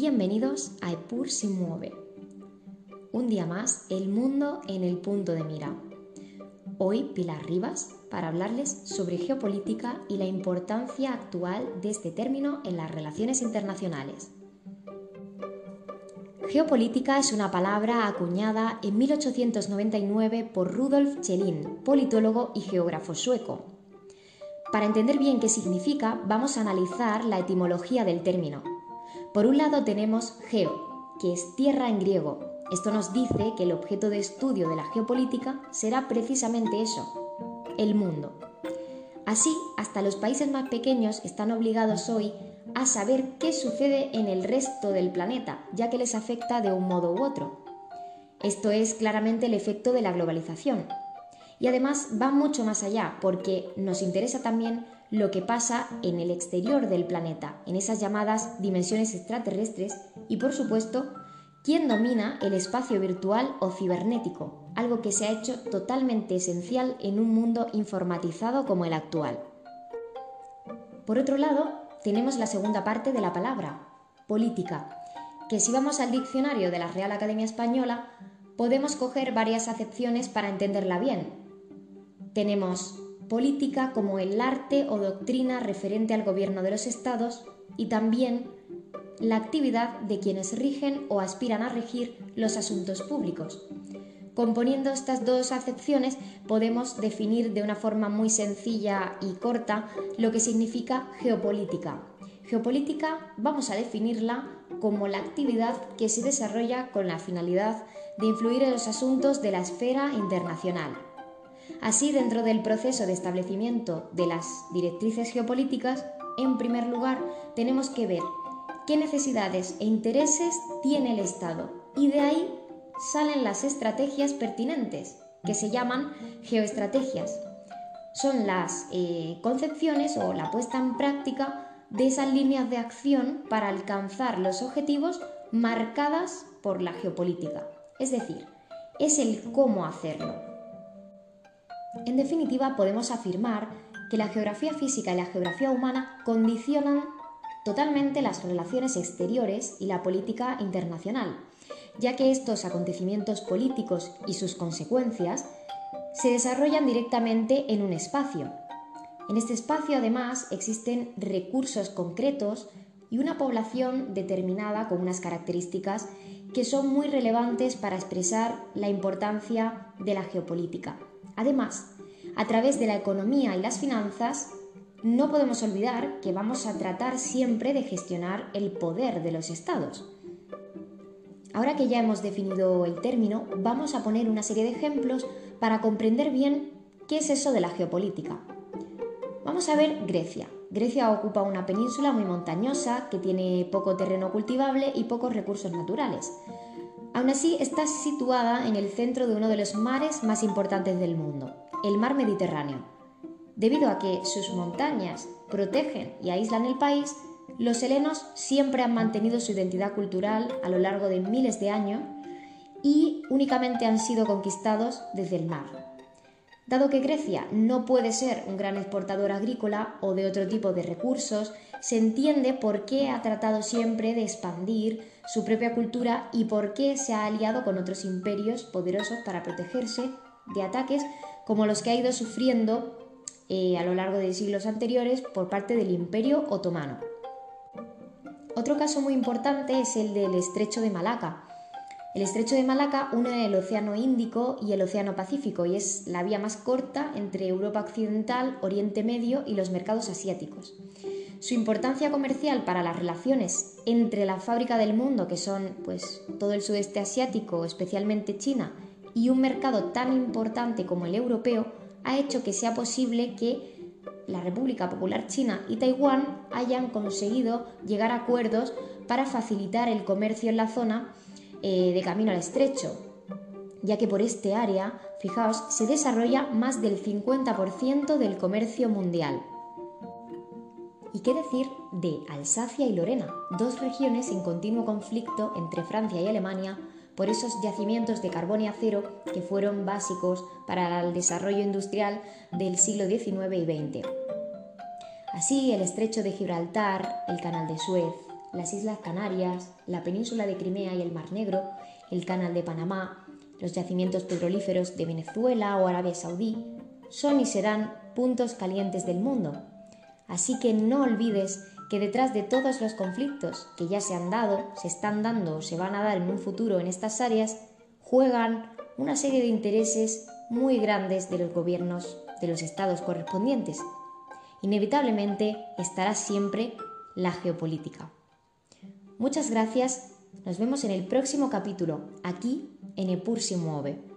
Bienvenidos a Epur se mueve. Un día más, el mundo en el punto de mira. Hoy Pilar Rivas para hablarles sobre geopolítica y la importancia actual de este término en las relaciones internacionales. Geopolítica es una palabra acuñada en 1899 por Rudolf Chelin, politólogo y geógrafo sueco. Para entender bien qué significa, vamos a analizar la etimología del término. Por un lado tenemos geo, que es tierra en griego. Esto nos dice que el objeto de estudio de la geopolítica será precisamente eso, el mundo. Así, hasta los países más pequeños están obligados hoy a saber qué sucede en el resto del planeta, ya que les afecta de un modo u otro. Esto es claramente el efecto de la globalización. Y además va mucho más allá, porque nos interesa también lo que pasa en el exterior del planeta, en esas llamadas dimensiones extraterrestres y por supuesto, quién domina el espacio virtual o cibernético, algo que se ha hecho totalmente esencial en un mundo informatizado como el actual. Por otro lado, tenemos la segunda parte de la palabra, política, que si vamos al diccionario de la Real Academia Española, podemos coger varias acepciones para entenderla bien. Tenemos política como el arte o doctrina referente al gobierno de los estados y también la actividad de quienes rigen o aspiran a regir los asuntos públicos. Componiendo estas dos acepciones podemos definir de una forma muy sencilla y corta lo que significa geopolítica. Geopolítica vamos a definirla como la actividad que se desarrolla con la finalidad de influir en los asuntos de la esfera internacional Así, dentro del proceso de establecimiento de las directrices geopolíticas, en primer lugar, tenemos que ver qué necesidades e intereses tiene el Estado y de ahí salen las estrategias pertinentes, que se llaman geoestrategias. Son las eh, concepciones o la puesta en práctica de esas líneas de acción para alcanzar los objetivos marcadas por la geopolítica. Es decir, es el cómo hacerlo. En definitiva, podemos afirmar que la geografía física y la geografía humana condicionan totalmente las relaciones exteriores y la política internacional, ya que estos acontecimientos políticos y sus consecuencias se desarrollan directamente en un espacio. En este espacio, además, existen recursos concretos y una población determinada con unas características que son muy relevantes para expresar la importancia de la geopolítica. Además, a través de la economía y las finanzas, no podemos olvidar que vamos a tratar siempre de gestionar el poder de los estados. Ahora que ya hemos definido el término, vamos a poner una serie de ejemplos para comprender bien qué es eso de la geopolítica. Vamos a ver Grecia. Grecia ocupa una península muy montañosa que tiene poco terreno cultivable y pocos recursos naturales. Aún así, está situada en el centro de uno de los mares más importantes del mundo, el mar Mediterráneo. Debido a que sus montañas protegen y aíslan el país, los helenos siempre han mantenido su identidad cultural a lo largo de miles de años y únicamente han sido conquistados desde el mar. Dado que Grecia no puede ser un gran exportador agrícola o de otro tipo de recursos, se entiende por qué ha tratado siempre de expandir su propia cultura y por qué se ha aliado con otros imperios poderosos para protegerse de ataques como los que ha ido sufriendo eh, a lo largo de siglos anteriores por parte del Imperio Otomano. Otro caso muy importante es el del Estrecho de Malaca, el estrecho de Malaca une el Océano Índico y el Océano Pacífico y es la vía más corta entre Europa Occidental, Oriente Medio y los mercados asiáticos. Su importancia comercial para las relaciones entre la fábrica del mundo, que son pues, todo el sudeste asiático, especialmente China, y un mercado tan importante como el europeo, ha hecho que sea posible que la República Popular China y Taiwán hayan conseguido llegar a acuerdos para facilitar el comercio en la zona eh, de camino al estrecho, ya que por este área, fijaos, se desarrolla más del 50% del comercio mundial. ¿Y qué decir de Alsacia y Lorena, dos regiones en continuo conflicto entre Francia y Alemania por esos yacimientos de carbón y acero que fueron básicos para el desarrollo industrial del siglo XIX y XX? Así, el estrecho de Gibraltar, el canal de Suez, las Islas Canarias, la península de Crimea y el Mar Negro, el Canal de Panamá, los yacimientos petrolíferos de Venezuela o Arabia Saudí, son y serán puntos calientes del mundo. Así que no olvides que detrás de todos los conflictos que ya se han dado, se están dando o se van a dar en un futuro en estas áreas, juegan una serie de intereses muy grandes de los gobiernos de los estados correspondientes. Inevitablemente estará siempre la geopolítica. Muchas gracias, nos vemos en el próximo capítulo, aquí en Epur se mueve.